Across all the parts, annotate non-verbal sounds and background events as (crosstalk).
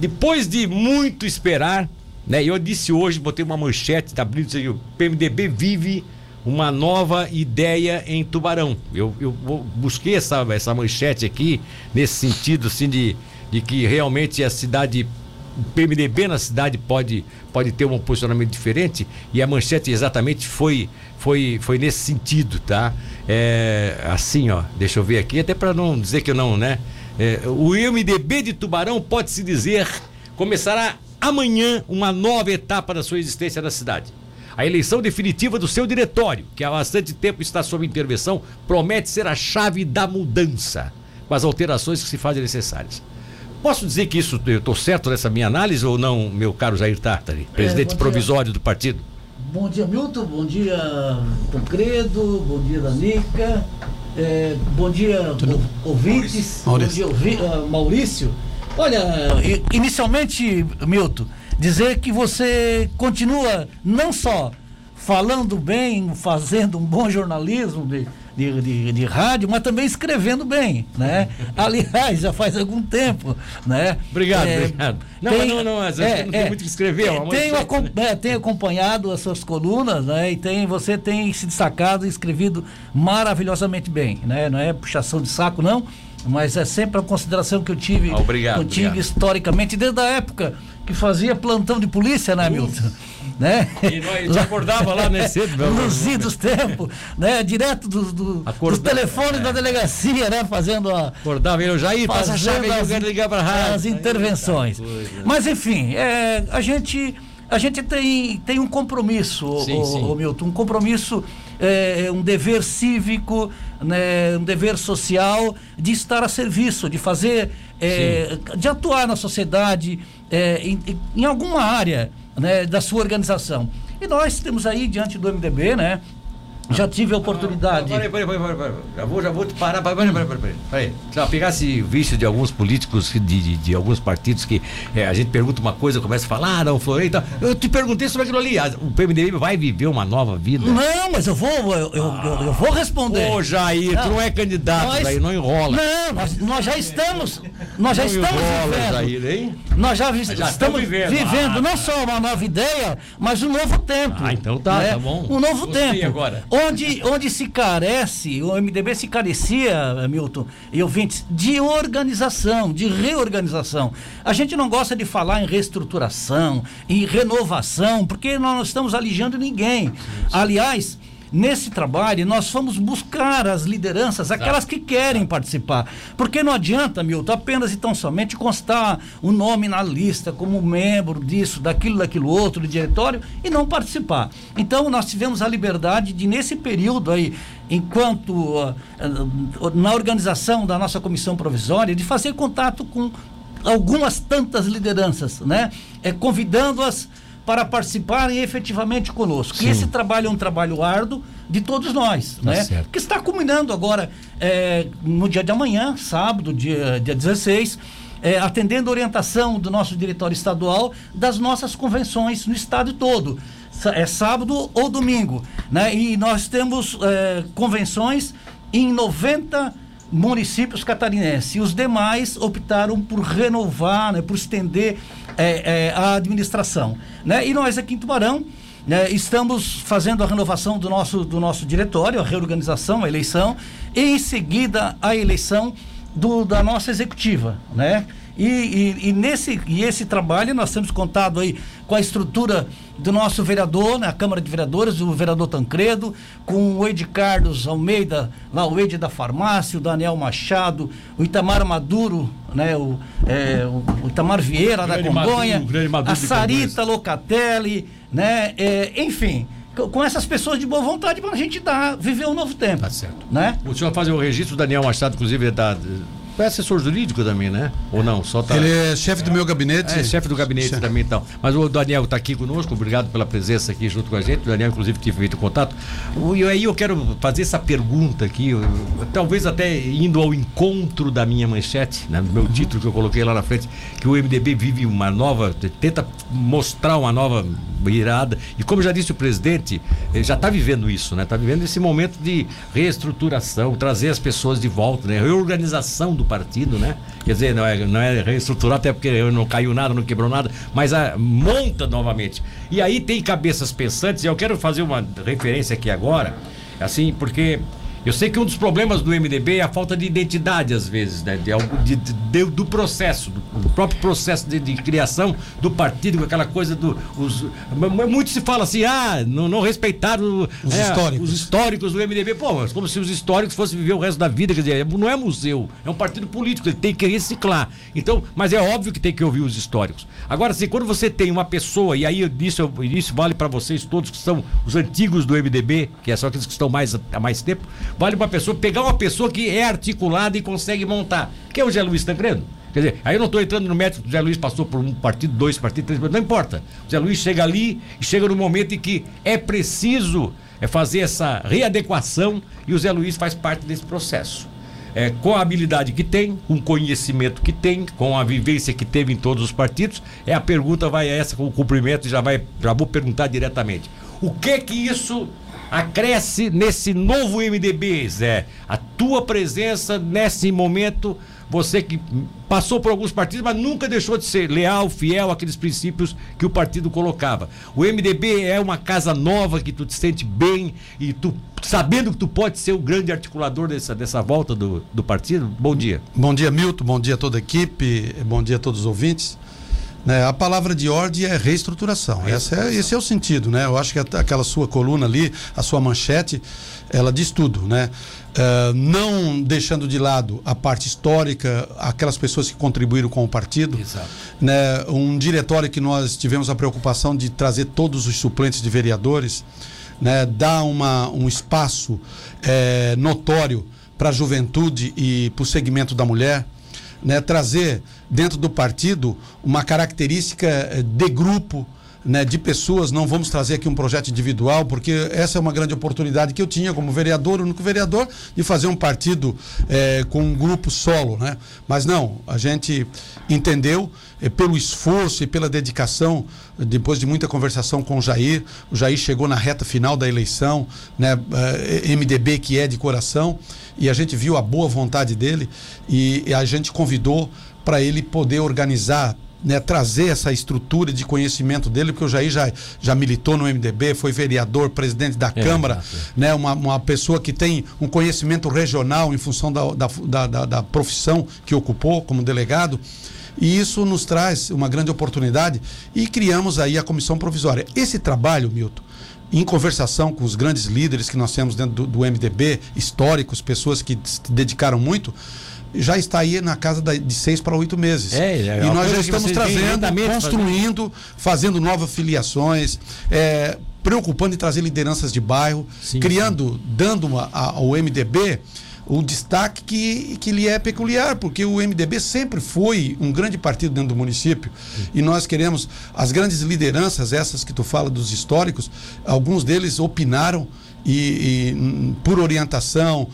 depois de muito esperar, né? Eu disse hoje, botei uma manchete, tá abrindo o PMDB vive uma nova ideia em Tubarão. Eu, eu busquei essa, essa manchete aqui, nesse sentido, assim, de, de que realmente a cidade o PMDB na cidade pode, pode ter um posicionamento diferente e a manchete exatamente foi foi, foi nesse sentido, tá? É, assim, ó, deixa eu ver aqui, até para não dizer que eu não, né? É, o MDB de Tubarão pode se dizer começará amanhã uma nova etapa da sua existência na cidade. A eleição definitiva do seu diretório, que há bastante tempo está sob intervenção, promete ser a chave da mudança, com as alterações que se fazem necessárias. Posso dizer que isso eu estou certo nessa minha análise ou não, meu caro Jair Tartari, é, presidente é, provisório do partido? Bom dia, Milton. Bom dia, Tancredo. Bom dia, Danica. É, bom dia, ouvintes. Maurício. Bom dia, uh, Maurício. Olha, inicialmente, Milton, dizer que você continua não só falando bem, fazendo um bom jornalismo de, de, de, de, rádio, mas também escrevendo bem, né? (laughs) Aliás, já faz algum tempo, né? Obrigado, é, obrigado. Não, tem, não, não, às vezes é, não tem é, muito que escrever. É, tenho, né? tenho acompanhado as suas colunas, né? E tem, você tem se destacado e escrevido maravilhosamente bem, né? Não é puxação de saco, não, mas é sempre a consideração que eu tive obrigado, contigo obrigado. historicamente, desde a época que fazia plantão de polícia, né, Milton? né? E nós acordava lá, né, cedo, (laughs) meu Nos idos tempos, né? Direto do, do, dos telefones é. da delegacia, né? Fazendo a. Acordava, eu já ia fazendo as, eu ligar para rádio. As intervenções. Coisa, Mas, enfim, é, a gente. A gente tem, tem um compromisso, sim, o, sim. O Milton, um compromisso, é, um dever cívico, né, um dever social de estar a serviço, de fazer, é, de atuar na sociedade é, em, em alguma área né, da sua organização. E nós temos aí, diante do MDB, né, já tive a oportunidade. Peraí, peraí, peraí, peraí, Já vou, já vou te parar. Peraí, peraí, peraí. peraí. Já pegasse vício de alguns políticos, de, de, de alguns partidos que é, a gente pergunta uma coisa, começa a falar, ah, não e tal. Eu te perguntei sobre aquilo ali. O PMDB vai viver uma nova vida? Não, mas eu vou, eu, eu, ah, eu, eu vou responder. Ô, Jair, não, tu não é candidato, nós, Jair, não enrola. Não, nós, nós já estamos. Nós já não estamos enrola, vivendo. Jair, hein? Nós já, vi, já estamos vivendo, vivendo ah, não só uma nova ideia, mas um novo tempo. Ah, então tá, né? tá bom. Um novo Gostei tempo. Agora. Onde, onde se carece, o MDB se carecia, Milton e ouvintes, de organização, de reorganização. A gente não gosta de falar em reestruturação, em renovação, porque nós não estamos alijando ninguém. Aliás, Nesse trabalho, nós fomos buscar as lideranças, aquelas que querem participar. Porque não adianta, Milton, apenas e tão somente constar o nome na lista como membro disso, daquilo, daquilo outro, do diretório, e não participar. Então, nós tivemos a liberdade de, nesse período aí, enquanto uh, uh, na organização da nossa comissão provisória, de fazer contato com algumas tantas lideranças, né? É, convidando-as para participarem efetivamente conosco. Sim. E esse trabalho é um trabalho árduo de todos nós, tá né? Certo. Que está culminando agora é, no dia de amanhã, sábado, dia, dia 16. É, atendendo a orientação do nosso diretório estadual das nossas convenções no estado todo. É sábado ou domingo. Né? E nós temos é, convenções em 90 municípios catarinenses. E os demais optaram por renovar, né, por estender é, é, a administração. Né? E nós aqui em Tubarão né, estamos fazendo a renovação do nosso, do nosso diretório, a reorganização, a eleição, e em seguida a eleição do, da nossa executiva. Né? E, e, e, nesse, e esse trabalho nós temos contado aí com a estrutura do nosso vereador, na né, Câmara de Vereadores, o vereador Tancredo, com o Ed Carlos Almeida, lá o Ed da farmácia, o Daniel Machado, o Itamar Maduro, né, o, é, o Itamar Vieira da Congonha, Maduro, a Sarita Locatelli, né, é, enfim com essas pessoas de boa vontade para a gente dar, viver um novo tempo. Tá certo. Né? O senhor faz o registro, o Daniel Machado, inclusive, da, é assessor jurídico também, né? Ou não? Só tá... Ele é chefe do meu gabinete. É, chefe do gabinete chefe. também então. Mas o Daniel está aqui conosco, obrigado pela presença aqui junto com a gente. O Daniel, inclusive, tive feito contato. E aí eu quero fazer essa pergunta aqui, talvez até indo ao encontro da minha manchete, né? meu título que eu coloquei lá na frente, que o MDB vive uma nova. tenta mostrar uma nova virada. E como já disse o presidente, ele já está vivendo isso, né? Está vivendo esse momento de reestruturação, trazer as pessoas de volta, né? Reorganização do partido, né? Quer dizer, não é, não é reestruturar até porque não caiu nada, não quebrou nada, mas a, monta novamente. E aí tem cabeças pensantes, e eu quero fazer uma referência aqui agora, assim, porque eu sei que um dos problemas do MDB é a falta de identidade, às vezes, né? De, de, de, do processo, do, próprio processo de, criação do partido, com aquela coisa do. Os, muito se fala assim, ah, não, não respeitaram os, é, históricos. os históricos do MDB. Pô, mas como se os históricos fossem viver o resto da vida, quer dizer, não é museu, é um partido político, ele tem que reciclar. Então, mas é óbvio que tem que ouvir os históricos. Agora, assim, quando você tem uma pessoa, e aí isso, isso vale para vocês todos que são os antigos do MDB, que é só aqueles que estão mais há mais tempo Vale uma pessoa pegar uma pessoa que é articulada e consegue montar. Que é o Zé Luiz Tancredo. Quer dizer, aí eu não estou entrando no método o Zé Luiz passou por um partido, dois partidos, três partidos, não importa. O Zé Luiz chega ali e chega no momento em que é preciso é fazer essa readequação e o Zé Luiz faz parte desse processo. É, com a habilidade que tem, com o conhecimento que tem, com a vivência que teve em todos os partidos, é a pergunta vai essa com o cumprimento já vai já vou perguntar diretamente. O que que isso acresce nesse novo MDB, Zé? A tua presença nesse momento, você que passou por alguns partidos, mas nunca deixou de ser leal, fiel àqueles princípios que o partido colocava. O MDB é uma casa nova que tu te sente bem e tu sabendo que tu pode ser o grande articulador dessa, dessa volta do, do partido. Bom dia. Bom dia, Milton. Bom dia a toda a equipe. Bom dia a todos os ouvintes. Né? A palavra de ordem é reestruturação. reestruturação. Esse, é, esse é o sentido, né? Eu acho que aquela sua coluna ali, a sua manchete, ela diz tudo, né? Uh, não deixando de lado a parte histórica, aquelas pessoas que contribuíram com o partido, Exato. né? Um diretório que nós tivemos a preocupação de trazer todos os suplentes de vereadores, né? Dar uma, um espaço é, notório para a juventude e para o segmento da mulher né, trazer dentro do partido uma característica eh, de grupo, né, de pessoas, não vamos trazer aqui um projeto individual, porque essa é uma grande oportunidade que eu tinha como vereador, único vereador, de fazer um partido é, com um grupo solo. Né? Mas não, a gente entendeu, é, pelo esforço e pela dedicação, depois de muita conversação com o Jair, o Jair chegou na reta final da eleição, né, é, MDB que é de coração, e a gente viu a boa vontade dele e a gente convidou para ele poder organizar né, trazer essa estrutura de conhecimento dele, porque o Jair já, já militou no MDB, foi vereador, presidente da é, Câmara, é. né, uma, uma pessoa que tem um conhecimento regional em função da, da, da, da profissão que ocupou como delegado. E isso nos traz uma grande oportunidade e criamos aí a comissão provisória. Esse trabalho, Milton, em conversação com os grandes líderes que nós temos dentro do, do MDB, históricos, pessoas que se dedicaram muito, já está aí na casa de seis para oito meses. É, é, e nós já estamos trazendo, construindo, fazendo novas filiações, é, preocupando em trazer lideranças de bairro, sim, criando, sim. dando uma, a, ao MDB o destaque que, que lhe é peculiar, porque o MDB sempre foi um grande partido dentro do município. Sim. E nós queremos, as grandes lideranças, essas que tu fala dos históricos, alguns deles opinaram e, e por orientação,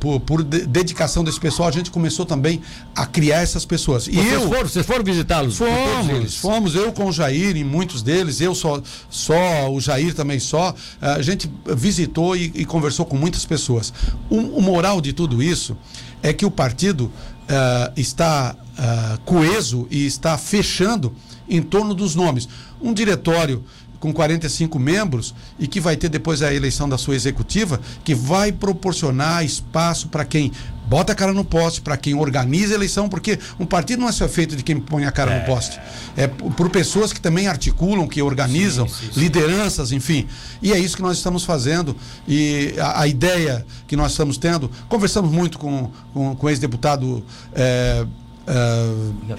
por, por dedicação desse pessoal, a gente começou também a criar essas pessoas. E vocês eu, foram, vocês foram visitá-los? Fomos, fomos, eu com o Jair, em muitos deles, eu só, só o Jair também só. A gente visitou e, e conversou com muitas pessoas. O, o, moral de tudo isso é que o partido uh, está uh, coeso e está fechando em torno dos nomes. Um diretório com 45 membros e que vai ter depois a eleição da sua executiva, que vai proporcionar espaço para quem bota a cara no poste, para quem organiza a eleição, porque um partido não é só feito de quem põe a cara é. no poste. É por pessoas que também articulam, que organizam, sim, sim, sim. lideranças, enfim. E é isso que nós estamos fazendo. E a, a ideia que nós estamos tendo, conversamos muito com, com, com o ex-deputado. É, é,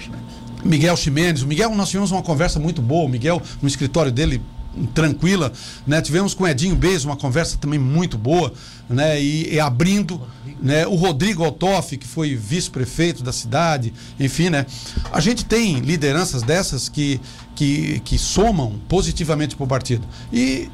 Miguel Ximenes. O Miguel, nós tivemos uma conversa muito boa. O Miguel, no escritório dele, tranquila, né? Tivemos com o Edinho Bez uma conversa também muito boa, né? E, e abrindo, né? O Rodrigo Altoff, que foi vice-prefeito da cidade, enfim, né? A gente tem lideranças dessas que, que, que somam positivamente para o partido. E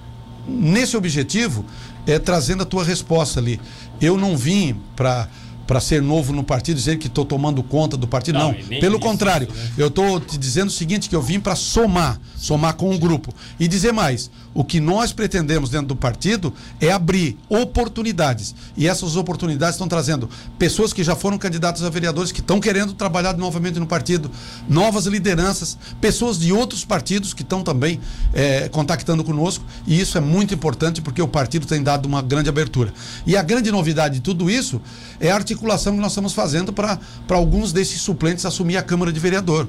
nesse objetivo, é trazendo a tua resposta ali. Eu não vim para para ser novo no partido, dizer que estou tomando conta do partido. Não, Não, pelo isso, contrário. né? Eu estou te dizendo o seguinte, que eu vim para somar, somar com o grupo. E dizer mais, o que nós pretendemos dentro do partido é abrir oportunidades. E essas oportunidades estão trazendo pessoas que já foram candidatos a vereadores, que estão querendo trabalhar novamente no partido, novas lideranças, pessoas de outros partidos que estão também eh, contactando conosco. E isso é muito importante porque o partido tem dado uma grande abertura. E a grande novidade de tudo isso é a articulação que nós estamos fazendo para alguns desses suplentes assumir a Câmara de Vereador.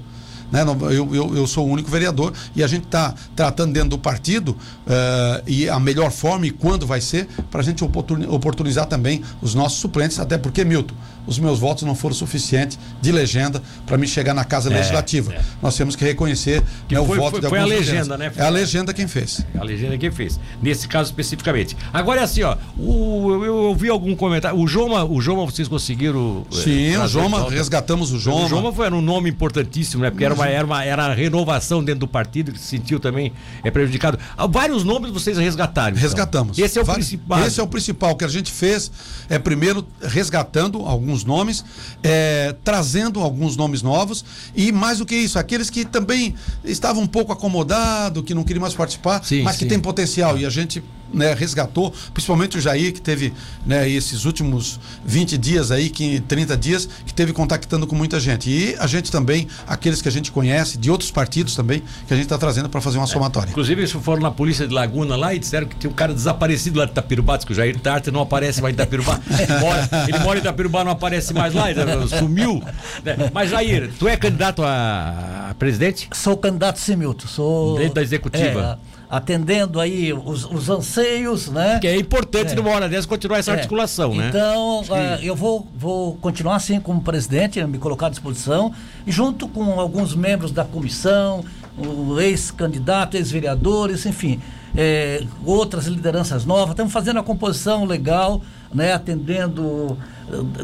Né? Eu, eu, eu sou o único vereador e a gente está tratando dentro do partido eh, e a melhor forma e quando vai ser para a gente oportuni- oportunizar também os nossos suplentes, até porque, Milton, os meus votos não foram suficientes de legenda para me chegar na Casa Legislativa. é. Nós temos que reconhecer Que né, o foi- voto foi- de foi a legenda, né? É a legenda quem fez. A legenda que fez. Nesse caso especificamente. Agora é assim, ó. O, eu, eu ouvi algum comentário. O Joma, o Joma vocês conseguiram. eh, Sim, o Joma, resgatamos o Joma. O Joma foi, era um nome importantíssimo, né? Porque era uma, era uma era a renovação dentro do partido que se sentiu também é, prejudicado. Ah, Vários nomes vocês resgataram. então. Resgatamos. Esse é o Vários- principal. Esse é o principal que a gente fez. É primeiro resgatando alguns nomes, é, trazendo alguns nomes novos e mais do que isso, aqueles que também estavam um pouco acomodados, que não queriam mais participar, Sim, mas que sim. tem potencial e a gente né, resgatou, principalmente o Jair que teve né, esses últimos 20 dias aí, que 30 dias, que teve contactando com muita gente. E a gente também, aqueles que a gente conhece, de outros partidos também, que a gente está trazendo para fazer uma somatória. Inclusive, eles foram na polícia de Laguna lá e disseram que tinha um cara desaparecido lá de Itapirubá, diz que o Jair Tartar não aparece mais em Itapirubá. (laughs) Mora- ele mora em Itapirubá, não aparece mais lá, ele sumiu. né? Mas, Jair, tu é candidato a, presidente? Sou candidato sim, Milton. Sou. Dentro da executiva. É, atendendo aí os, os anseios, né? Que é importante É. numa hora dessa continuar essa É. articulação, né? Então, ah, eu vou, vou continuar assim como presidente, me colocar à disposição, e junto com alguns membros da comissão, o ex-candidato, ex-vereadores, enfim, eh, outras lideranças novas. Estamos fazendo a composição legal, né, atendendo,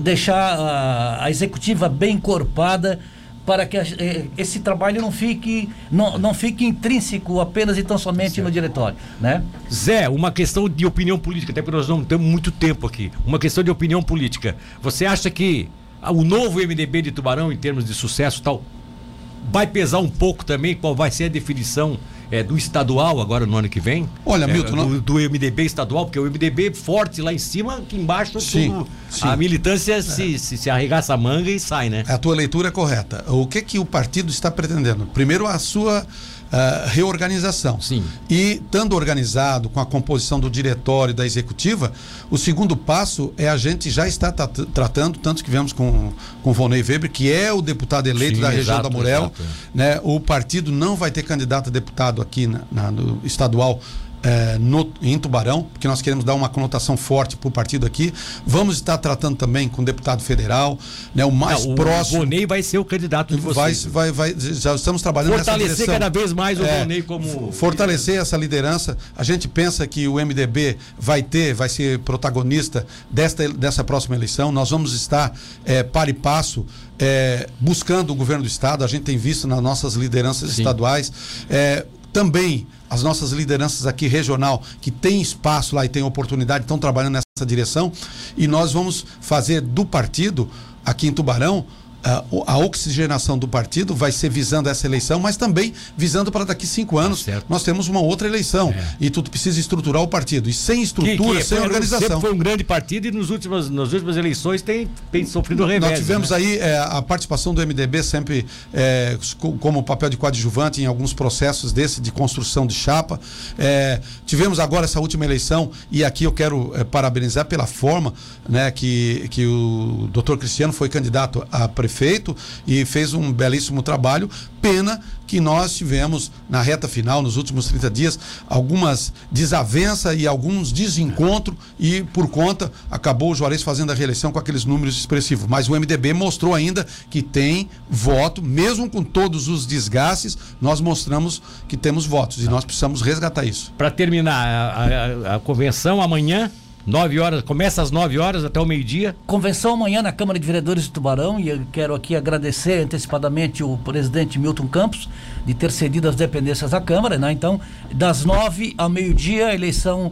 deixar a, a executiva bem encorpada para que eh, esse trabalho não fique, não, não fique intrínseco apenas e tão somente no diretório, né? Zé, uma questão de opinião política, até porque nós não temos muito tempo aqui. Uma questão de opinião política. Você acha que o novo MDB de Tubarão, em termos de sucesso tal, vai pesar um pouco também qual vai ser a definição eh, do estadual agora no ano que vem? Olha, Eh, Milton, do, não- do MDB estadual, porque o MDB forte lá em cima, aqui embaixo Sim, tudo- sim. a militância se, se, se arregaça a manga e sai, né? A tua leitura é correta. O que que o partido está pretendendo? Primeiro, a sua ah, reorganização. Sim. E, estando organizado com a composição do diretório e da executiva, o segundo passo é a gente já estar tra- tratando, tanto que vemos com, com o Volney Weber, que é o deputado eleito Sim, da região exato, da Murel. exato, né? O partido não vai ter candidato a deputado aqui na, na- no estadual. Eh, no- em Tubarão, porque nós queremos dar uma conotação forte para o partido aqui. Vamos estar tratando também com o deputado federal, né, o mais Não, próximo. O Bonei vai ser o candidato de Vai, vocês. vai, vai, já estamos trabalhando nessa Fortalecer direção. cada vez mais o É, Bonei como. Fortalecer essa liderança. A gente pensa que o MDB vai ter, vai ser protagonista desta, dessa próxima eleição. Nós vamos estar é, para e passo é, buscando o governo do Estado. A gente tem visto nas nossas lideranças Sim. estaduais. é, também as nossas lideranças aqui regional, que tem espaço lá e tem oportunidade, estão trabalhando nessa direção. E nós vamos fazer do partido, aqui em Tubarão, a, a oxigenação do partido vai ser visando essa eleição, mas também visando para daqui cinco anos certo. nós temos uma outra eleição. É. E tu precisa estruturar o partido. E sem Que- estrutura, que sem foi- organização. Foi um grande partido e nos últimas, nas últimas eleições tem, tem sofrido revés. Nós tivemos né? aí é, a participação do MDB sempre é, co- como papel de coadjuvante em alguns processos desse de construção de chapa. É, tivemos agora essa última eleição e aqui eu quero é, parabenizar pela forma né, que, que o doutor Cristiano foi candidato a prefeito e fez um belíssimo trabalho. Pena que nós tivemos na reta final, nos últimos 30 dias, algumas desavenças e alguns desencontros e por conta acabou o Juarez fazendo a reeleição com aqueles números expressivos. Mas o MDB mostrou ainda que tem voto, mesmo com todos os desgastes, nós mostramos que temos votos e nós precisamos resgatar isso. Para terminar a, a- a convenção amanhã, 9 horas, começa às 9 horas até o meio-dia. Convenção amanhã na Câmara de Vereadores de Tubarão e eu quero aqui agradecer antecipadamente o presidente Milton Campos de ter cedido as dependências da Câmara, né? Então, das 9 ao meio-dia, a eleição,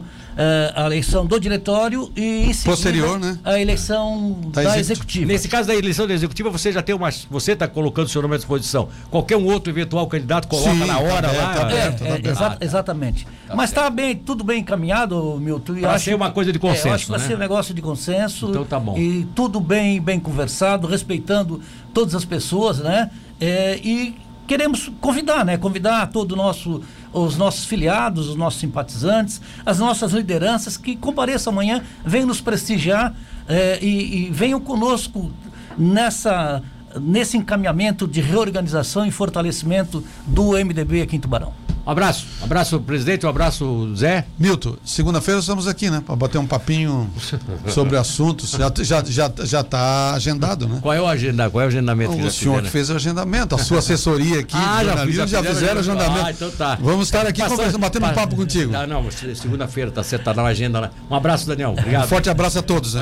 a eleição do diretório e Posterior, né? a eleição Da da, executiva. executiva. Nesse caso da eleição da executiva, você já tem uma. Você está colocando o seu nome à disposição. Qualquer um outro eventual candidato coloca Sim, na hora tá aberto, lá. tá É, aberto, é, tá aberto. exa- Ah, tá. exatamente. Mas está bem, tudo bem encaminhado, Milton. e Pra acho- ser uma coisa de consenso, É, acho que vai né? ser um negócio de consenso. Então tá bom. E tudo bem, bem conversado, respeitando todas as pessoas, né? É, e queremos convidar, né? Convidar todo nosso, os nossos filiados, os nossos simpatizantes, as nossas lideranças que compareçam amanhã, venham nos prestigiar é, e, e venham conosco nessa nesse encaminhamento de reorganização e fortalecimento do MDB aqui em Tubarão. Um abraço. Um abraço, presidente. Um abraço, Zé. Milton, segunda-feira estamos aqui, né? Para bater um papinho (laughs) sobre assuntos. Já já já já está agendado, né? Qual é o agenda? Qual é o agendamento O senhor fizeram? que fez o agendamento, a sua assessoria aqui, (laughs) Ah, já fiz- já, fizeram o fizeram- agendamento. Ah, então tá. Vamos estar aqui Passou- conversando, batendo um pa- papo contigo. Ah, não, segunda-feira, tá certo, tá na agenda lá. Um abraço, Daniel. Obrigado. Um forte abraço a todos. Né?